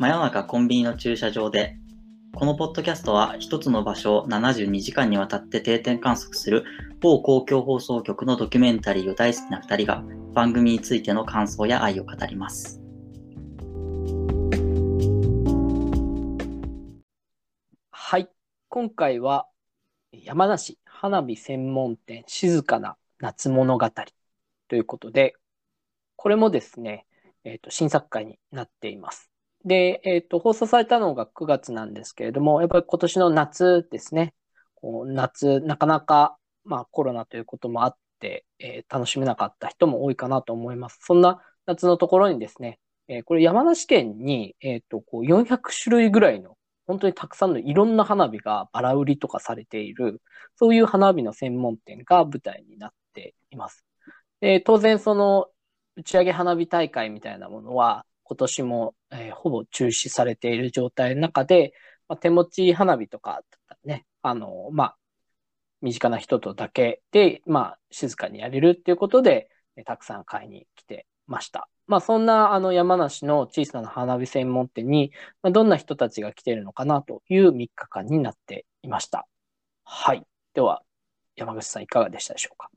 真夜中コンビニの駐車場でこのポッドキャストは一つの場所を72時間にわたって定点観測する某公共放送局のドキュメンタリーを大好きな2人が番組についての感想や愛を語ります。はい。今回は山梨花火専門店静かな夏物語ということで、これもですね、えっ、と、新作会になっています。で、えっ、と、放送されたのが9月なんですけれども、やっぱり今年の夏ですね、こう夏、なかなか、まあコロナということもあって、えー楽しめなかった人も多いかなと思います。そんな夏のところにですね、えーこれ山梨県に、えっ、と、こう400種類ぐらいの本当にたくさんのいろんな花火がバラ売りとかされている、そういう花火の専門店が舞台になっています。で当然その打ち上げ花火大会みたいなものは今年も、えーほぼ中止されている状態の中で、まあ、手持ち花火とかだったらね、あの、まあ、身近な人とだけで、まあ、静かにやれるっていうことで、えーたくさん買いに来てました。まあ、そんなあの山梨の小さな花火専門店に、まあ、どんな人たちが来ているのかなという3日間になっていました。はい。では、山口さんいかがでしたでしょうか？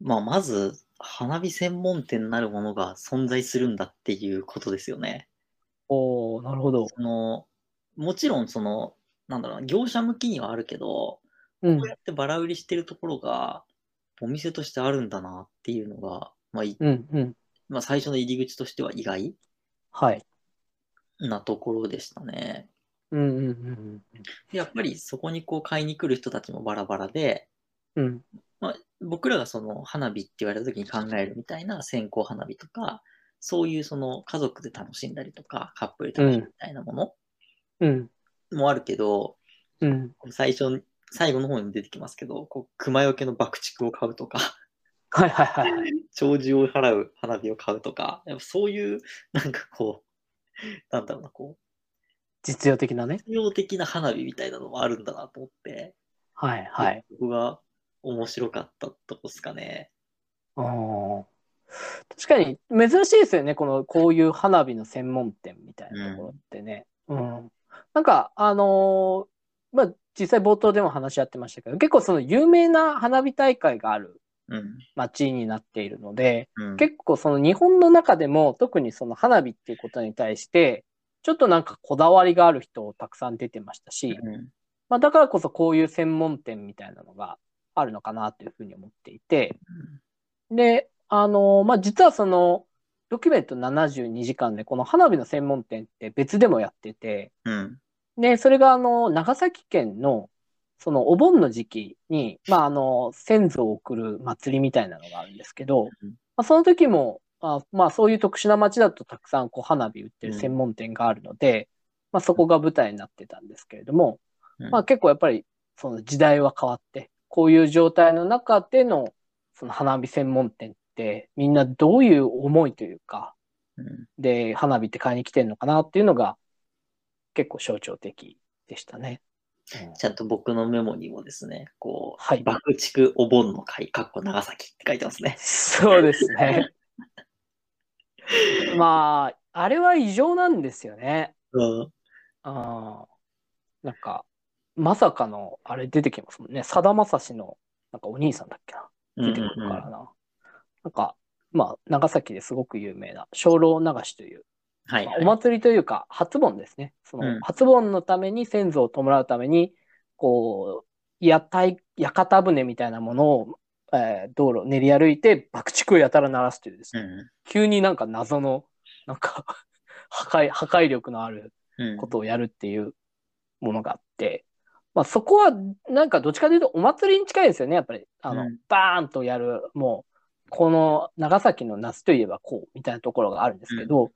まあ、まず、花火専門店なるものが存在するんだっていうことですよね。おー、なるほど。そのもちろん、その、なんだろうな、業者向きにはあるけど、うんこう。やってバラ売りしてるところが、お店としてあるんだなっていうのが、まあ、いうん、うん。まあ、最初の入り口としては意外はい。なところでしたね。うん、うん、うんでやっぱりそこにこう買いに来る人たちもバラバラで、うん。うん。まあ、僕らがその花火って言われた時に考えるみたいな線香花火とか、そういうその家族で楽しんだりとか、カップルで楽しむみたいなものうん。もあるけど、うん。最初に、最後の方に出てきますけど、こう熊よけの爆竹を買うとか、はい、はい、はいはい。長寿を払う花火を買うとか、やっぱそういう、なんかこう、なんだろうな、こう、実用的なね。実用的な花火みたいなのもあるんだなと思って、はい、はい。そこが面白かったとこですかね。あー確かに珍しいですよね。この、こういう花火の専門店みたいなところってね。うん。なんか、あのーまあ、実際冒頭でも話し合ってましたけど、結構その有名な花火大会があるうん。街になっているので、うん、結構その日本の中でも特にその花火っていうことに対して、ちょっとなんかこだわりがある人たくさん出てましたし、うんまあだからこそこういう専門店みたいなのがあるのかなというふうに思っていて、で、あの、まあ実はそのドキュメント72時間でこの花火の専門店って別でもやってて、うん。で、それがあの、長崎県の、そのお盆の時期に、まああの、先祖を送る祭りみたいなのがあるんですけど、うん。まあその時も、あまあそういう特殊な街だとたくさんこう花火売ってる専門店があるので、まあそこが舞台になってたんですけれども、うん。まあ結構やっぱりその時代は変わって、こういう状態の中でのその花火専門店ってみんなどういう思いというか、うんで花火って買いに来てるのかなっていうのが結構象徴的でしたね。ちゃんと僕のメモにもですね、こう、はい爆竹お盆の会、かっこ長崎って書いてますね。そうですね。まあ、あれは異常なんですよね。うん。あーなんか、まさかの、あれ出てきますもんね。さだまさしの、なんかお兄さんだっけな。出てくるからな。なんか、まあ、長崎ですごく有名な、精霊流しという、はい、はい。まあお祭りというか、初盆ですね。そうんの、初盆のために先祖を弔うために、こう、屋台、屋形船みたいなものを、えー道路を練り歩いて爆竹をやたら鳴らすというですね、うん。急になんか謎の、なんか破壊、破壊力のあるうん。ことをやるっていうものがあって、まあそこはなんかどっちかというとお祭りに近いですよね、やっぱり。あの、うんバーンとやる、もう、この長崎の夏といえばこうみたいなところがあるんですけど、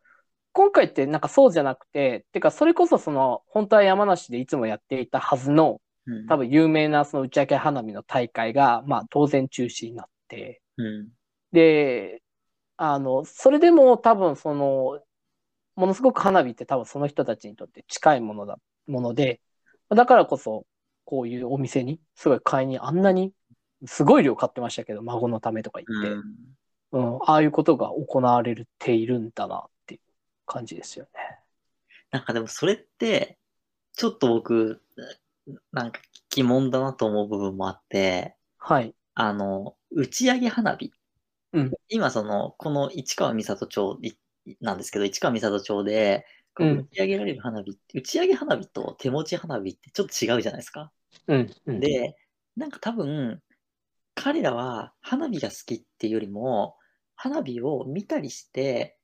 今回ってなんかそうじゃなくて、てかそれこそその、本当は山梨でいつもやっていたはずの、うん多分有名なその打ち上げ花火の大会が、まあ当然中止になって、うん。で、あの、それでも多分その、ものすごく花火って多分その人たちにとって近いものだ、もので、だからこそ、こういうお店に、すごい買いにあんなに、すごい量買ってましたけど、孫のためとか言って、うんうん、ああいうことが行われているんだなっていう感じですよね。なんかでもそれって、ちょっと僕、なんか疑問だなと思う部分もあって、はい。あの、打ち上げ花火。うん今その、この市川三郷町いなんですけど、市川三郷町で、こううん打ち上げられる花火って、打ち上げ花火と手持ち花火ってちょっと違うじゃないですか。うん。うん、で、なんか多分、彼らは花火が好きっていうよりも、花火を見たりして、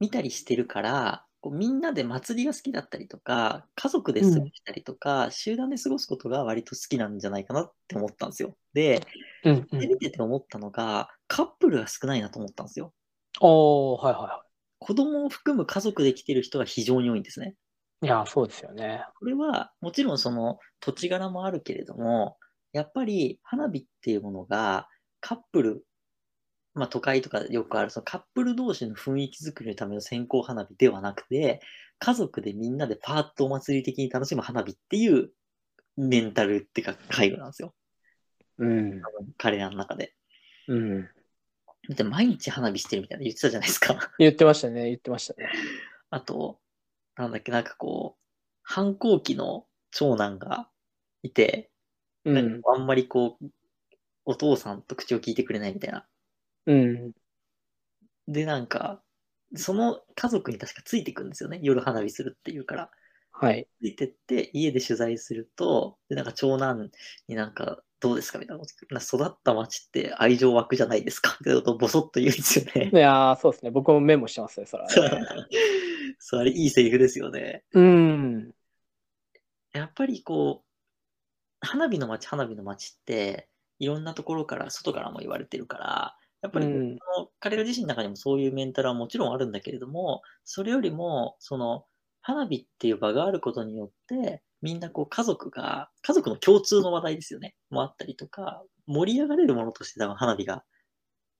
見たりしてるから、こうみんなで祭りが好きだったりとか、家族で過ごしたりとか、集団で過ごすことが割と好きなんじゃないかなって思ったんですよ。で、うん。うんで見てて思ったのが、カップルが少ないなと思ったんですよ。おー、はいはいは子供を含む家族で来てる人が非常に多いんですね。い。いや、そうですよね。これはもちろんその土地柄もあるけれども、やっぱり花火っていうものがカップル、まあ都会とかでよくあるそのカップル同士の雰囲気作りのための線香花火ではなくて、家族でみんなでパーッとお祭り的に楽しむ花火っていうメンタルっていうか回路なんですよ。うん。彼らの中で。うん。だって毎日花火してるみたいなの言ってたじゃないですか。言ってましたね。言ってましたね。あと、なんだっけ、なんかこう、反抗期の長男がいて、うん。なんかあんまりこう、お父さんと口を聞いてくれないみたいな。うん。で、なんか、その家族に確かついてくんですよね。夜花火するっていうから。はい。ついてって、家で取材すると、で、なんか長男になんか、どうですか？みたいなな育った町って愛情湧くじゃないですか？ってことをボソッと言うんですよね。いやー、そうですね。僕もメモしてますね、それはね。そう、あれいいセリフですよね。うん。やっぱりこう、花火の街、花火の街って、いろんなところから、外からも言われてるから、やっぱりこううん彼ら自身の中にもそういうメンタルはもちろんあるんだけれども、それよりも、その、花火っていう場があることによって、みんなこう家族が、家族の共通の話題ですよね。もあったりとか、盛り上がれるものとして多分花火が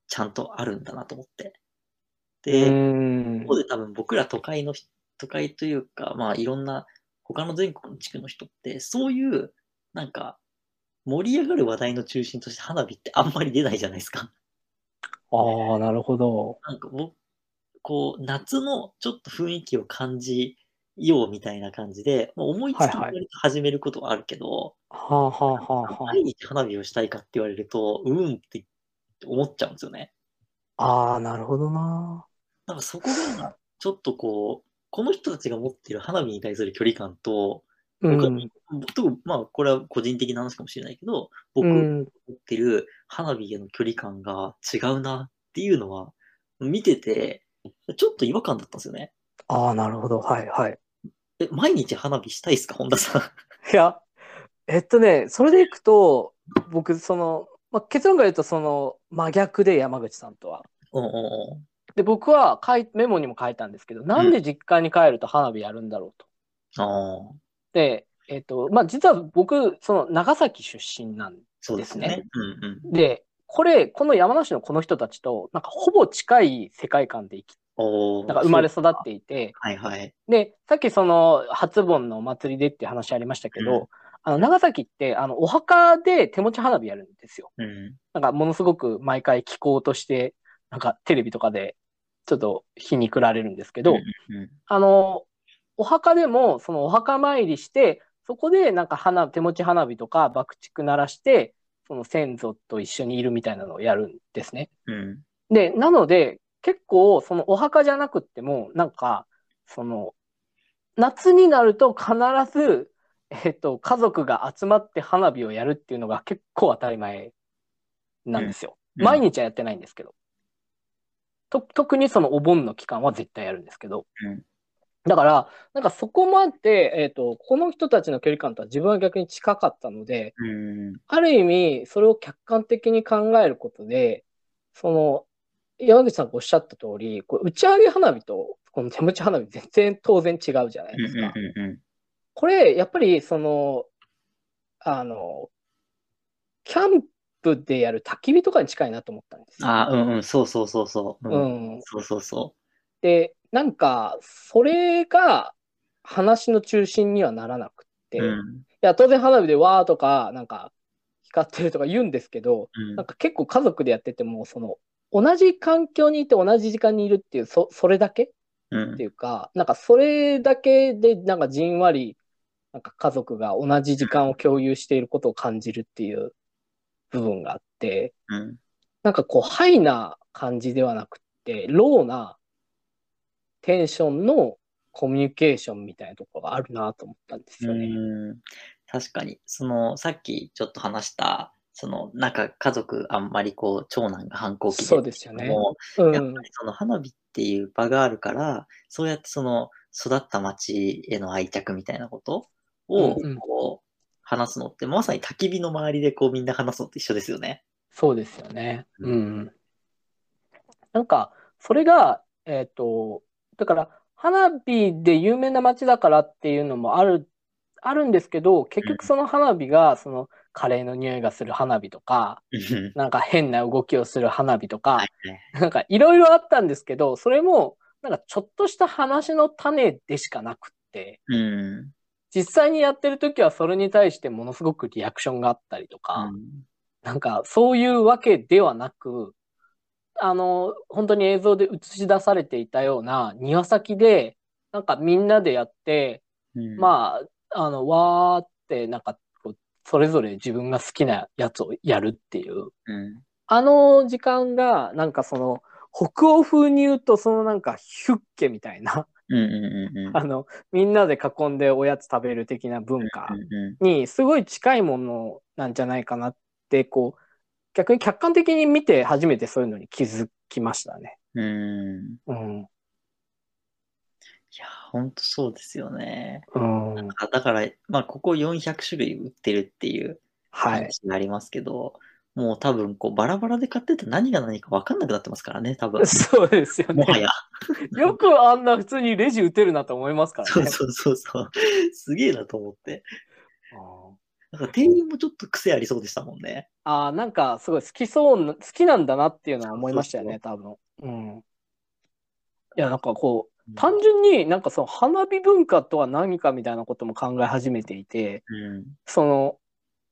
ちゃんとあるんだなと思って。で、うん一方で多分僕ら都会の人、都会というか、まあいろんな他の全国の地区の人って、そういう、なんか、盛り上がる話題の中心として花火ってあんまり出ないじゃないですか。ああ、なるほど。なんか僕、こう、夏のちょっと雰囲気を感じようみたいな感じで、もう思いつきで始めることはあるけど、はあはあはあは毎日花火をしたいかって言われると、うんって思っちゃうんですよね。あ。ああ、なるほどな。なんかそこが、ちょっとこう、この人たちが持っている花火に対する距離感と、うん。僕まあ、これは個人的な話かもしれないけど、僕がうん。持ってる花火への距離感が違うなっていうのは、見てて、ちょっと違和感だったんですよね。ああ、なるほど。はいはい。え、毎日花火したいですか、本田さん。いや、えっとね、それでいくと、僕、その、まあ、結論から言うと、その、真逆で山口さんとは。うんうんうん。で、僕は書いメモにも書いたんですけど、なんで実家に帰ると花火やるんだろうと。ああ、で、えっと、まあ、実は僕、その長崎出身なんそうですね。ですうんうん。で、これ、この山梨のこの人たちと、なんかほぼ近い世界観で生き、なんか生まれ育っていて、はいはい。で、さっきその初盆のお祭りでって話ありましたけど、うんあの長崎ってあのお墓で手持ち花火やるんですよ。うん。なんかものすごく毎回気候として、なんかテレビとかでちょっと皮肉られるんですけど、うんうんあの、お墓でもそのお墓参りして、そこでなんか花、手持ち花火とか爆竹鳴らして、その先祖と一緒にいるみたいなのをやるんですね。うん。で、なので、結構、そのお墓じゃなくっても、なんか、その、夏になると必ず、えっと、家族が集まって花火をやるっていうのが結構当たり前なんですよ。うん毎日はやってないんですけど。と、特にそのお盆の期間は絶対やるんですけど。うんだから、なんかそこまで、えっと、この人たちの距離感とは自分は逆に近かったので、うん。ある意味、それを客観的に考えることで、その、山口さんがおっしゃった通り、こう打ち上げ花火と、この手持ち花火全然当然違うじゃないうんですか。うんうんこれ、やっぱり、その、あの、キャンプでやる焚き火とかに近いなと思ったんですよ。あーうんうん。そうそうそうそう。う。ん。そうそうそで、なんか、それが話の中心にはならなくって、う。いうん。や、当然花火でわーとか、なんか、光ってるとか言うんですけど、うんなんか結構家族でやってても、その、同じ環境にいて同じ時間にいるっていう、そ、それだけ？うんっていうか、なんかそれだけでなんかじんわり、なんか家族が同じ時間を共有していることを感じるっていう部分があって、うん。なんかこう、ハイな感じではなくて、ローなテンションのコミュニケーションみたいなところがあるなと思ったんですよね。うん確かに、その、さっきちょっと話した、その、なんか家族あんまりこう、長男が反抗期でそうですよね。もうんやっぱ。りその花火っていう場があるから、そうやってその育った町への愛着みたいなことをうんうんこう話すのって、まさに焚き火の周りでこうみんな話すのと一緒ですよね。そうですよね。ううん。なんか、それが、えっ、と、だから、花火で有名な街だからっていうのもある、あるんですけど、結局その花火が、その、カレーの匂いがする花火とか、うん。なんか変な動きをする花火とか、なんかいろいろあったんですけど、それも、なんかちょっとした話の種でしかなくって、うん。実際にやってる時はそれに対してものすごくリアクションがあったりとか、なんかそういうわけではなく、あの、本当に映像で映し出されていたような庭先で、なんかみんなでやって、うん。まあ、あの、わーって、なんかそれぞれ自分が好きなやつをやるっていう、うん。あの時間が、なんかその、北欧風に言うと、そのなんかヒュッケみたいな、うんうん あの、みんなで囲んでおやつ食べる的な文化にすごい近いものなんじゃないかなって、こう、逆に客観的に見て初めてそういうのに気づきましたね。んうん。うん。いや、ほんとそうですよね。うん。あだから、まあ、ここ400種類売ってるっていうはい。話がありますけど、もう多分、こう、バラバラで買ってて何が何か分かんなくなってますからね、多分。そうですよね。もはや。よくあんな普通にレジ打てるなと思いますからね。そうそうそうそう。すげえなと思って。うんなんか店員もちょっと癖ありそうでしたもんね。ああ、なんかすごい好きそうな、好きなんだなっていうのは思いましたよね、多分。うん。いや、なんかこう、単純になんかその花火文化とは何かみたいなことも考え始めていて、うん。その、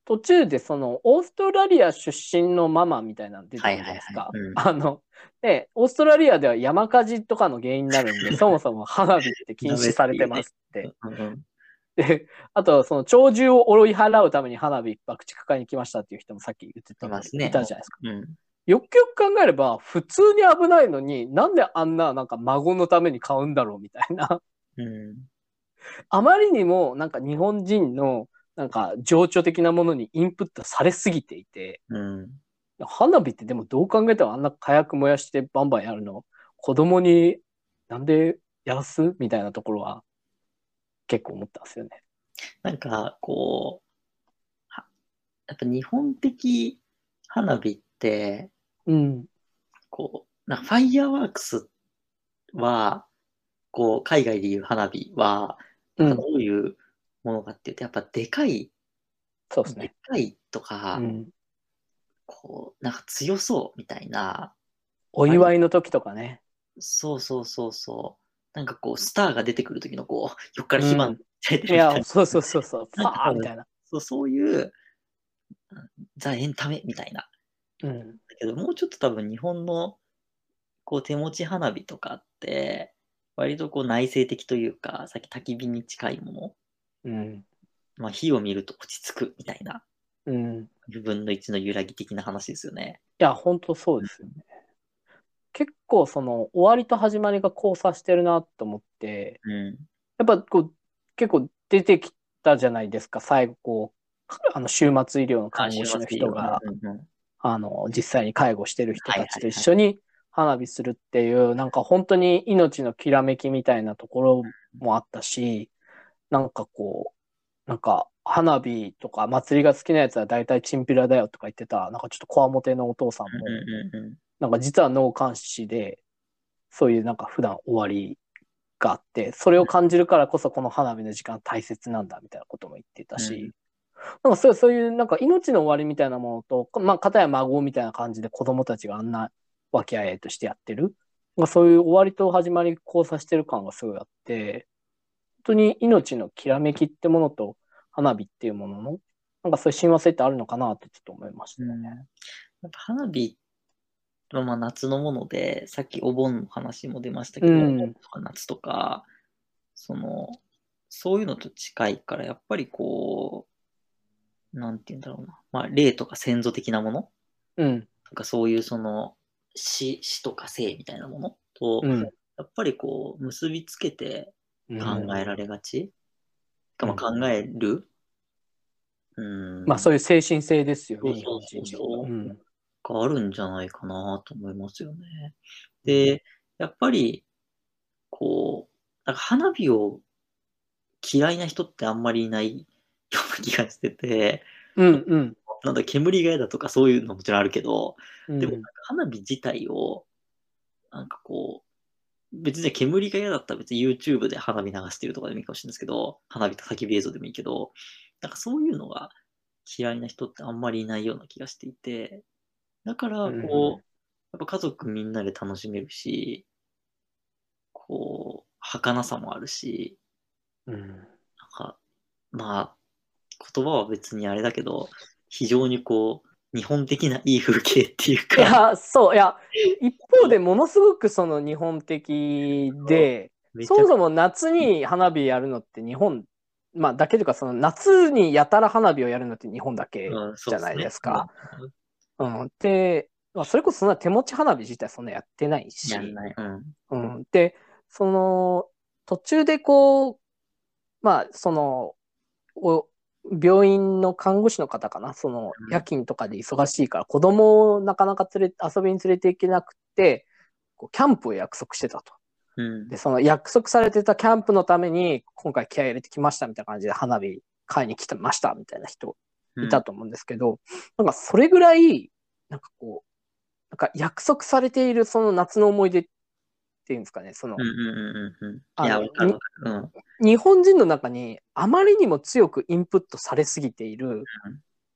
途中でその、オーストラリア出身のママみたいなの出てくるじゃないですか。あの、で、オーストラリアでは山火事とかの原因になるんで、そもそも花火って禁止されてますって。で、あと、その鳥獣を追い払うために花火爆竹買いに来ましたっていう人もさっき言ってたねいたじゃないですか。うん。よくよく考えれば、普通に危ないのに、なんであんな、なんか孫のために買うんだろうみたいな。うん。あまりにも、なんか日本人の、なんか情緒的なものにインプットされすぎていて、うん。花火ってでもどう考えてもあんな火薬燃やしてバンバンやるの、子供になんでやらす？みたいなところは結構思ったんですよね。なんか、こう、はやっぱ日本的花火って、うん。こう、なんかファイヤーワークスは、こう、海外でいう花火は、うん。どういうものかっていうと、やっぱでかい、でそうですね。かいとか、うん。こう、なんか強そうみたいな、お祝いの時とかね。そうそうそうそう、なんかこう、スターが出てくる時のこう、横から火花出てるみいたいな、や、そうそうそうそう。フ なんかァーみたいな。そうそういう、うんザ・エンタメみたいな。うん。だけど、もうちょっと多分日本の、こう、手持ち花火とかって、割とこう内省的というか、さっき焚き火に近いもの、うん。まあ火を見ると落ち着くみたいな、うん。分の1の揺らぎ的な話ですよね。や、本当そうですよね。結構その終わりと始まりが交差してるなと思って、うん。やっぱこう結構出てきたじゃないですか、最後こう、あの終末医療の看護師の人が、うんうんあの、実際に介護してる人たちと一緒に花火するっていう、なんか本当に命のきらめきみたいなところもあったし、なんかこう、なんか花火とか祭りが好きなやつは大体チンピラだよとか言ってた、なんかちょっとこわもてのお父さんも、うんうんうんなんか実は脳幹視で、そういうなんか普段終わりがあって、それを感じるからこそこの花火の時間大切なんだみたいなことも言ってたし、なんかそうそういうなんか命の終わりみたいなものと、まあ、片や孫みたいな感じで子供たちがあんな和気あいあいとしてやってる。まあ、そういう終わりと始まり交差してる感がすごいあって、本当に命のきらめきってものと花火っていうものの、なんかそういう親和性ってあるのかなってちょっと思いましたね。うんやっぱ花火まあ夏のもので、さっきお盆の話も出ましたけど、うん夏とか、その、そういうのと近いから、やっぱりこう、なんて言うんだろうな。まあ、霊とか先祖的なもの？うん。とか、そういうその、死、死とか生みたいなもの？と、うん。やっぱりこう、結びつけて考えられがち？かまあうん考える？うん。まあそういう精神性ですよね、日そう本そうそうそう人の。うん。があるんじゃないかなと思いますよね。で、やっぱり、こう、なんか花火を嫌いな人ってあんまりいないような気がしてて、うんうん。なんだ、煙が嫌だとかそういうのももちろんあるけど、うん。でも花火自体を、なんかこう、別に煙が嫌だったら別に YouTube で花火流してるとかでもいいかもしれないですけど、花火と焚き火映像でもいいけど、なんかそういうのが嫌いな人ってあんまりいないような気がしていて、だから、こう、うん。やっぱ家族みんなで楽しめるし、こう、儚さもあるし、うん。なんか、まあ、言葉は別にあれだけど、非常にこう、日本的ないい風景っていういか、や、そう、いや、一方でものすごくその日本的で、そもそも夏に花火やるのって日本、まあだけというか、その夏にやたら花火をやるのって日本だけじゃないですか。そううん。で、まあ、それこそそんな手持ち花火自体そんなやってないし、やんない。うん。うん。で、その、途中でこう、まあ、その、お病院の看護師の方かな、そのうん。夜勤とかで忙しいから、子供をなかなか連れ、遊びに連れて行けなくて、こうキャンプを約束してたと。うん。で、その約束されてたキャンプのために、今回気合い入れてきましたみたいな感じで花火買いに来てましたみたいな人いたと思うんですけど、なんかそれぐらい、なんかこう、なんか約束されているその夏の思い出っていうんですかね、その。日本人の中にあまりにも強くインプットされすぎている、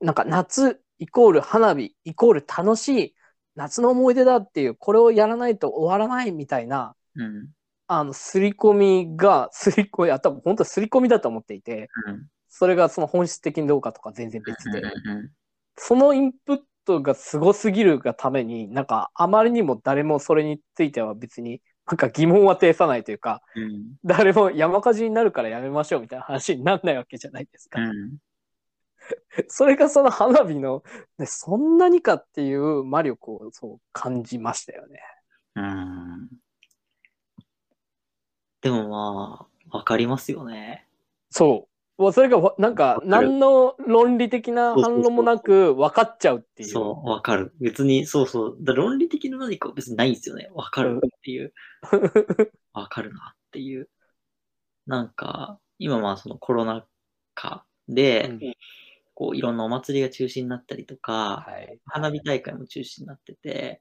なんか夏イコール花火イコール楽しい夏の思い出だっていう、これをやらないと終わらないみたいな、うん。あの、刷り込みが、刷り込み、あ、多分本当刷り込みだと思っていて、うん。それがその本質的にどうかとか全然別で、うんうんそのインプットがすごすぎるがために、なんかあまりにも誰もそれについては別に、なんか疑問は呈さないというか、うん。誰も山火事になるからやめましょうみたいな話にならないわけじゃないですか。うん。それがその花火の、ね、そんなにかっていう魔力をそう感じましたよね。うん。でもまあ、わかりますよね。そう。もうそれがわなんか何の論理的な反論もなく分かっちゃうっていう。そう、わかる。別に、そうそう。だ論理的な何かは別にないんですよね。わかるっていう。わかるなっていう。なんか、今まあそのコロナ禍で、うんこういろんなお祭りが中止になったりとか、はい。花火大会も中止になってて、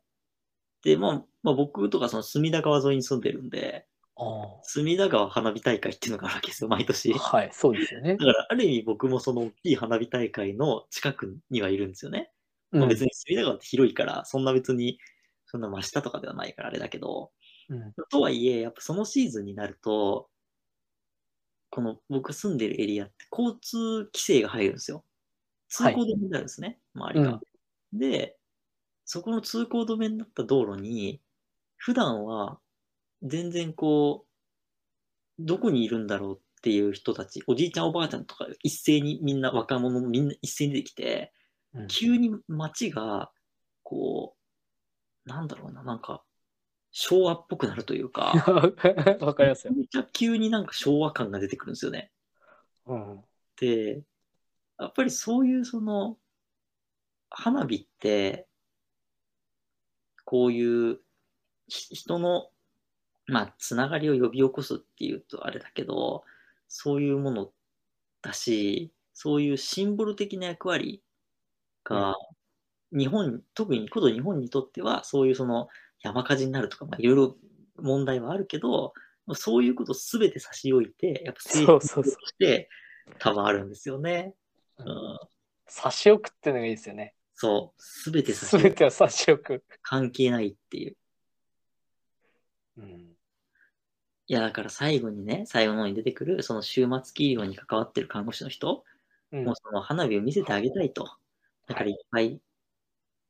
で、まあ、まあ、僕とかその隅田川沿いに住んでるんで、あ隅田川花火大会っていうのがあるわけですよ、毎年。ーはい、そうですよねだ。から、ある意味僕もその大きい花火大会の近くにはいるんですよね。うんまあ、別に隅田川って広いから、そんな別に、そんな真下とかではないからあれだけど、うんとはいえ、やっぱそのシーズンになると、この僕住んでるエリアって交通規制が入るんですよ。通行止めになるんですね、周りが。で、そこの通行止めになった道路に、普段は全然こう、どこにいるんだろうっていう人たち、おじいちゃんおばあちゃんとか一斉にみんな若者もみんな一斉に出てきて、うん急に街が、こう、なんだろうな、なんか、昭和っぽくなるというか、わかりますよ。めっちゃ急になんか昭和感が出てくるんですよね。うんで、やっぱりそういうその、花火って、こういうひ人の、まあ、つながりを呼び起こすっていうとあれだけど、そういうものだし、そういうシンボル的な役割が、日本、特にこと日本にとっては、そういうその山火事になるとか、まあ、いろいろ問題はあるけど、そういうことすべて差し置いて、やっぱそうそうそうとして多分あるんですよね。ううんん、差し置くっていうのがいいですよね。そう、すべて差しす置いてべては差し置く。関係ないっていう。うんいや、だから最後にね、最後の方に出てくる、その終末期医療に関わってる看護師の人、うんもうその花火を見せてあげたいと。だからいっぱい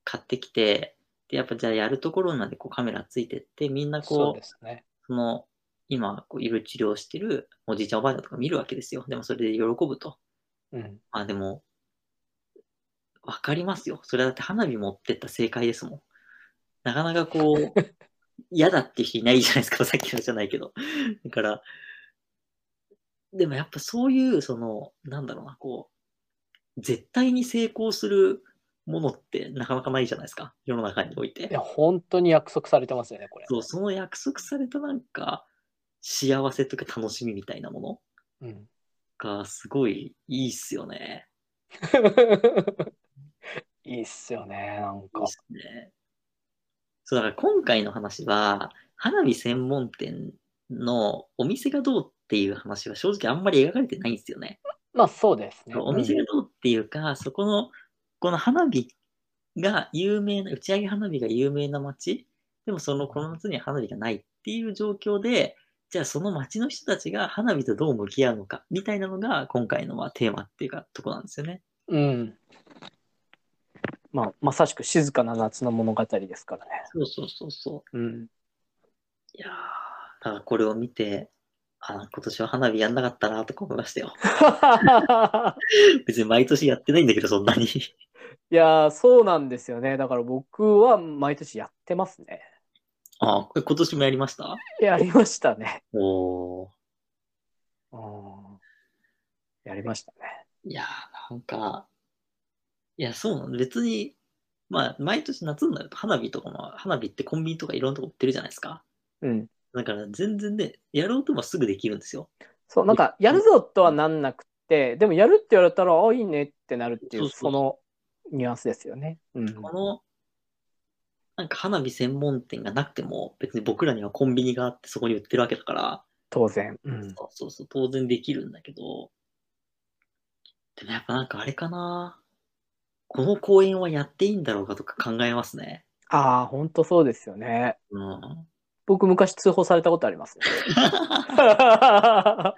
買ってきて、で、やっぱじゃあやるところまでこうカメラついてって、みんなこう、ですね。その、今、こう、いろいろ治療してるおじいちゃんおばあちゃんとか見るわけですよ。でもそれで喜ぶと。うん。まあでも、わかりますよ。それだって花火持ってった正解ですもん。なかなかこう、嫌だって人いないじゃないですか。さっきのじゃないけど。だから、でもやっぱそういう、その、なんだろうな、こう、絶対に成功するものってなかなかないじゃないですか。世の中においてい。や、本当に約束されてますよね、これ。そう、その約束されたなんか、幸せとか楽しみみたいなものうん。がすごいいいっすよね。いいっすよね、なんかいいっ。すね。そう、だから今回の話は、花火専門店のお店がどうっていう話は正直あんまり描かれてないんですよね。まあそうですね。お店がどうっていうか、そこの、この花火が有名な、打ち上げ花火が有名な街、でもその、この夏には花火がないっていう状況で、じゃあその街の人たちが花火とどう向き合うのか、みたいなのが今回のまあテーマっていうか、とこなんですよね。うん。まあ、まさしく静かな夏の物語ですからね。そうそうそうそう。うん。いやー、だからこれを見て、あ今年は花火やんなかったなとか思いましたよ。別に毎年やってないんだけど、そんなに。いやー、そうなんですよね。だから僕は毎年やってますね。あえ今年もやりました？やりましたね。おー。うんやりましたね。いやー、なんか、いや、そうなの。別に、まあ、毎年夏になると花火とかも、花火ってコンビニとかいろんなとこ売ってるじゃないですか。うん。だから全然ね、やろうともすぐできるんですよ。そう、なんか、やるぞとはなんなくて、でもやるって言われたら、あ、いいねってなるっていう、そうそうそのニュアンスですよね。うん。この、なんか花火専門店がなくても、別に僕らにはコンビニがあってそこに売ってるわけだから、当然。うん。そうそうそう、当然できるんだけど、でもやっぱなんかあれかな。この公演はやっていいんだろうかとか考えますね。ああ、本当そうですよね。うん。僕、昔通報されたことありますね。ま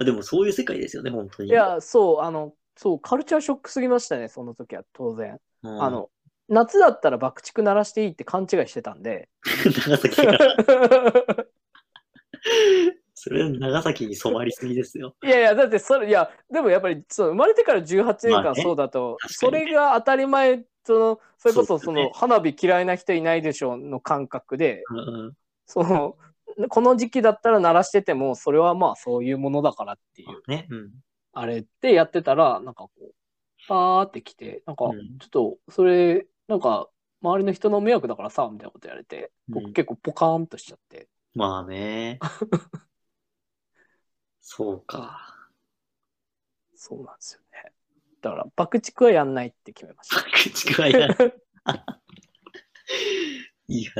あでもそういう世界ですよね、本当に。いや、そう、あの、そう、カルチャーショックすぎましたね、その時は、当然。うん、あの、夏だったら爆竹鳴らしていいって勘違いしてたんで。長崎から、それは長崎に染まりすぎですよ。いやいや、だってそれ、いや、でもやっぱり、そう、生まれてから18年間まあね。そうだと、確かそにね。れが当たり前、その、それこそ、そそうですよねの、花火嫌いな人いないでしょうの感覚で、うんうん。その、この時期だったら鳴らしてても、それはまあそういうものだからっていう、ね、うん。あれってやってたら、なんかこう、パーって来て、なんか、うん。ちょっと、それ、なんか、周りの人の迷惑だからさ、みたいなこと言われて、うん。僕結構ポカーンとしちゃって、まあね。そうか。そうなんですよね。だから、爆竹はやんないって決めました。口がやる。いや、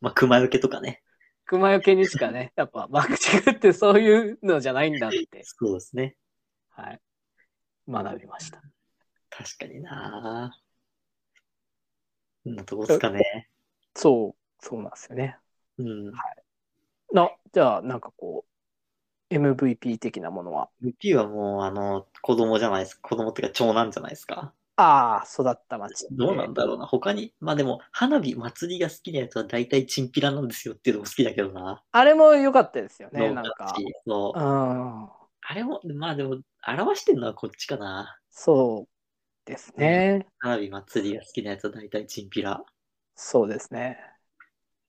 まあ、熊よけとかね。熊よけにしかね、やっぱ爆竹ってそういうのじゃないんだって、そうですね。はい、学びました。確かになうん、どうですかね。そう、そうなんですよね。うん。な、じゃあ、なんかこう、MVP 的なものは、VP はもう、あの、子供じゃないですか。子供っていうか長男じゃないですか。ああ、育った町。どうなんだろうな。他に、まあでも、花火、祭りが好きなやつは大体チンピラなんですよっていうのも好きだけどな。あれも良かったですよね、なんかそうう。ん、あれも、まあでも、表してるのはこっちかな。そうですね。花火、祭りが好きなやつは大体チンピラ。そうですね。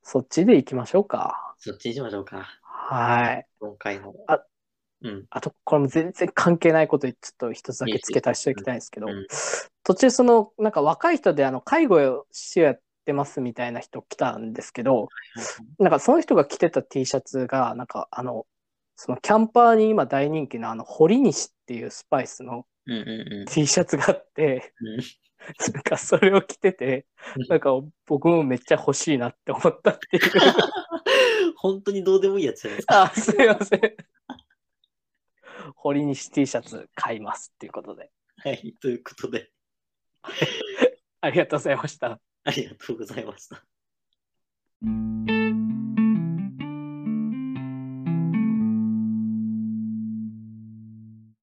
そっちで行きましょうか。そっちにしましょうか。はい。今回の。あうん。あと、これも全然関係ないことちょっと一つだけ付け足しておきたいんですけど、うん途中その、なんか若い人であの、介護をしやってますみたいな人来たんですけど、なんかその人が着てた T シャツが、なんかあの、そのキャンパーに今大人気のあの、堀西っていうスパイスのうんうんうん T シャツがあって、うん。なんかそれを着ててうん、なんか僕もめっちゃ欲しいなって思ったっていう。本当にどうでもいいやつじゃないですか。あ、すいません。堀西 T シャツ買いますっていうことで。はい。ということで、ありがとうございました。ありがとうございました。